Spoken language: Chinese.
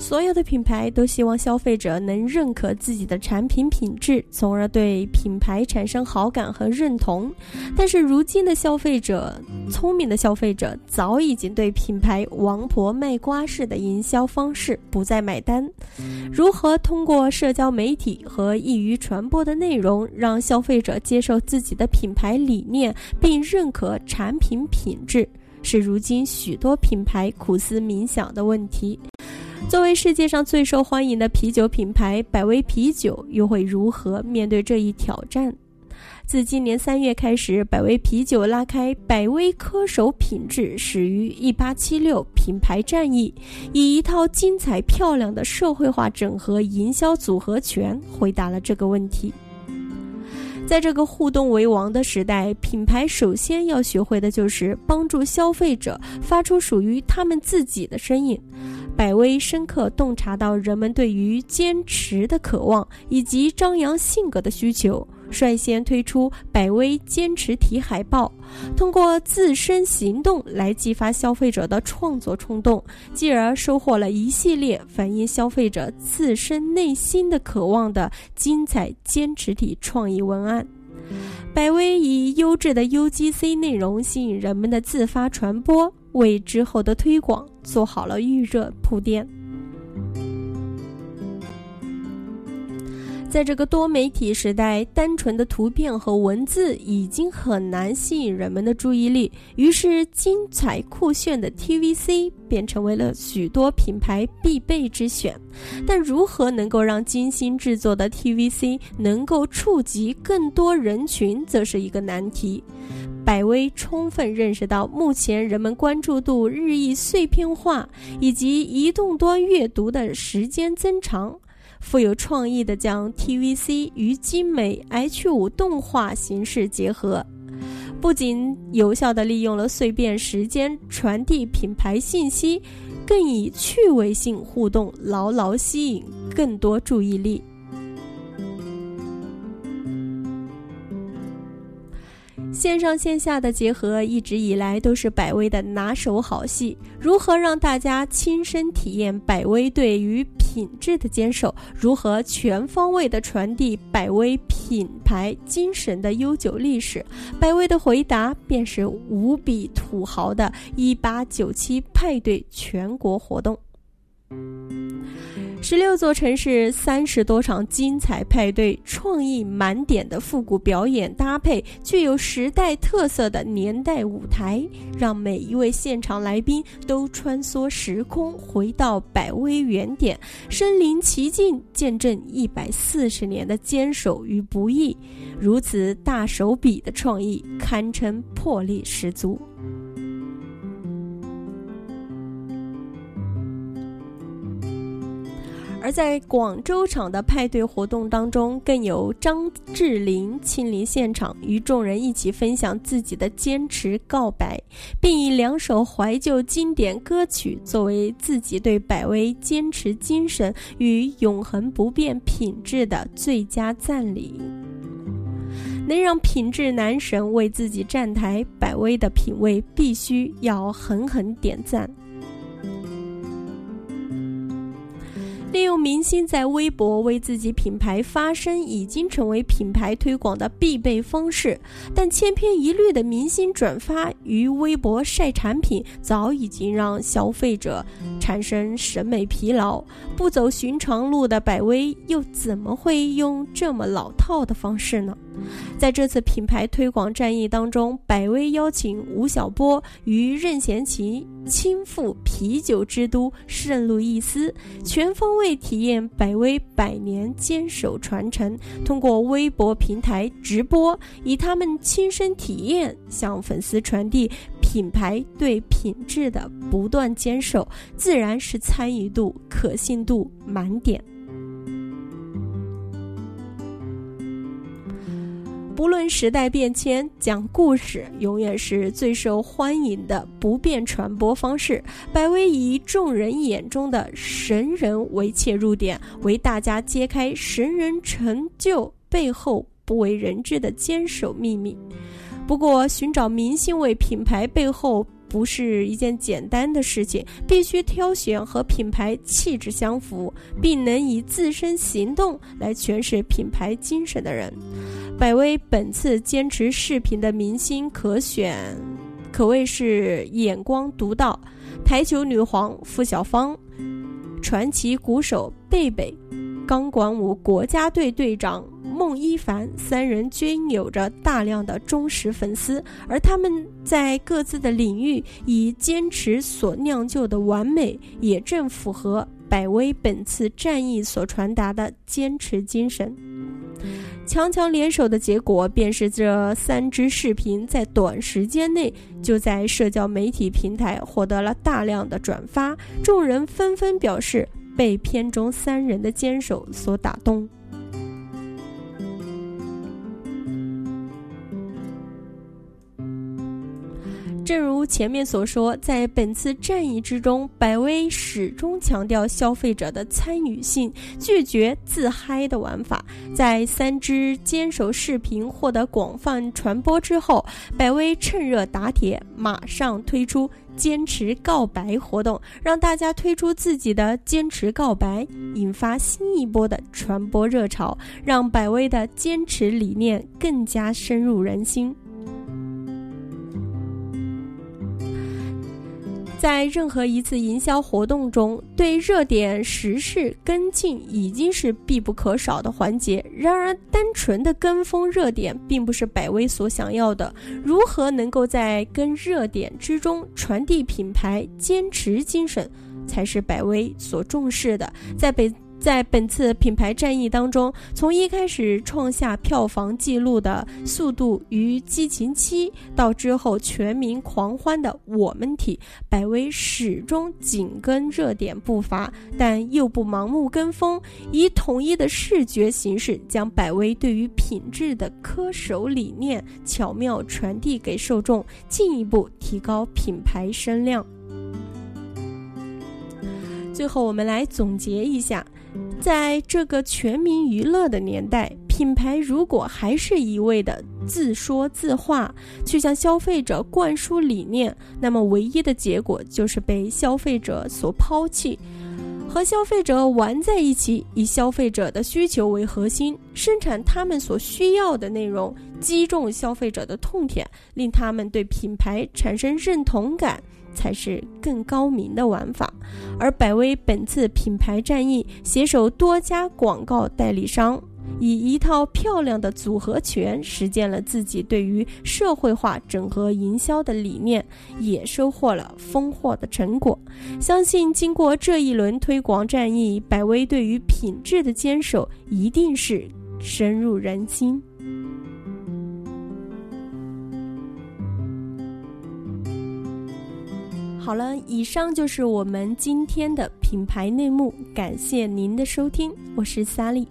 所有的品牌都希望消费者能认可自己的产品品质，从而对品牌产生好感和认同。但是如今的消费者，聪明的消费者早已经对品牌王婆卖瓜式的营销方式不再买单。如何通过社交媒体和易于传播的内容，让消费者接受自己的品牌理念并认可产品品质，是如今许多品牌苦思冥想的问题。作为世界上最受欢迎的啤酒品牌，百威啤酒又会如何面对这一挑战？自今年三月开始，百威啤酒拉开“百威恪守品质，始于一八七六”品牌战役，以一套精彩漂亮的社会化整合营销组合拳回答了这个问题。在这个互动为王的时代，品牌首先要学会的就是帮助消费者发出属于他们自己的声音。百威深刻洞察到人们对于坚持的渴望以及张扬性格的需求，率先推出百威坚持体海报，通过自身行动来激发消费者的创作冲动，继而收获了一系列反映消费者自身内心的渴望的精彩坚持体创意文案。百威以优质的 UGC 内容吸引人们的自发传播。为之后的推广做好了预热铺垫。在这个多媒体时代，单纯的图片和文字已经很难吸引人们的注意力，于是精彩酷炫的 TVC 便成为了许多品牌必备之选。但如何能够让精心制作的 TVC 能够触及更多人群，则是一个难题。百威充分认识到，目前人们关注度日益碎片化，以及移动端阅读的时间增长。富有创意的将 TVC 与精美 H5 动画形式结合，不仅有效地利用了碎片时间传递品牌信息，更以趣味性互动牢牢吸引更多注意力。线上线下的结合一直以来都是百威的拿手好戏。如何让大家亲身体验百威对于品质的坚守？如何全方位的传递百威品牌精神的悠久历史？百威的回答便是无比土豪的1897派对全国活动。十六座城市，三十多场精彩派对，创意满点的复古表演搭配，具有时代特色的年代舞台，让每一位现场来宾都穿梭时空，回到百威原点，身临其境，见证一百四十年的坚守与不易。如此大手笔的创意，堪称魄力十足。在广州场的派对活动当中，更有张智霖亲临现场，与众人一起分享自己的坚持告白，并以两首怀旧经典歌曲作为自己对百威坚持精神与永恒不变品质的最佳赞礼。能让品质男神为自己站台，百威的品味必须要狠狠点赞。利用明星在微博为自己品牌发声，已经成为品牌推广的必备方式。但千篇一律的明星转发与微博晒产品，早已经让消费者产生审美疲劳。不走寻常路的百威，又怎么会用这么老套的方式呢？在这次品牌推广战役当中，百威邀请吴晓波与任贤齐亲赴啤酒之都圣路易斯，全方位体验百威百年坚守传承。通过微博平台直播，以他们亲身体验向粉丝传递品牌对品质的不断坚守，自然是参与度、可信度满点。无论时代变迁，讲故事永远是最受欢迎的不变传播方式。百威以众人眼中的神人为切入点，为大家揭开神人成就背后不为人知的坚守秘密。不过，寻找明星为品牌背后不是一件简单的事情，必须挑选和品牌气质相符，并能以自身行动来诠释品牌精神的人。百威本次坚持视频的明星可选，可谓是眼光独到。台球女皇付小芳，传奇鼓手贝贝，钢管舞国家队队长。孟一凡三人均有着大量的忠实粉丝，而他们在各自的领域以坚持所酿就的完美，也正符合百威本次战役所传达的坚持精神。强强联手的结果，便是这三支视频在短时间内就在社交媒体平台获得了大量的转发，众人纷纷表示被片中三人的坚守所打动。正如前面所说，在本次战役之中，百威始终强调消费者的参与性，拒绝自嗨的玩法。在三支坚守视频获得广泛传播之后，百威趁热打铁，马上推出坚持告白活动，让大家推出自己的坚持告白，引发新一波的传播热潮，让百威的坚持理念更加深入人心。在任何一次营销活动中，对热点时事跟进已经是必不可少的环节。然而，单纯的跟风热点并不是百威所想要的。如何能够在跟热点之中传递品牌坚持精神，才是百威所重视的。在北。在本次品牌战役当中，从一开始创下票房纪录的《速度与激情七》，到之后全民狂欢的《我们体》，百威始终紧跟热点步伐，但又不盲目跟风，以统一的视觉形式，将百威对于品质的恪守理念巧妙传递给受众，进一步提高品牌声量。最后，我们来总结一下。在这个全民娱乐的年代，品牌如果还是一味的自说自话，去向消费者灌输理念，那么唯一的结果就是被消费者所抛弃。和消费者玩在一起，以消费者的需求为核心，生产他们所需要的内容，击中消费者的痛点，令他们对品牌产生认同感。才是更高明的玩法，而百威本次品牌战役携手多家广告代理商，以一套漂亮的组合拳实践了自己对于社会化整合营销的理念，也收获了丰厚的成果。相信经过这一轮推广战役，百威对于品质的坚守一定是深入人心。好了，以上就是我们今天的品牌内幕，感谢您的收听，我是萨莉。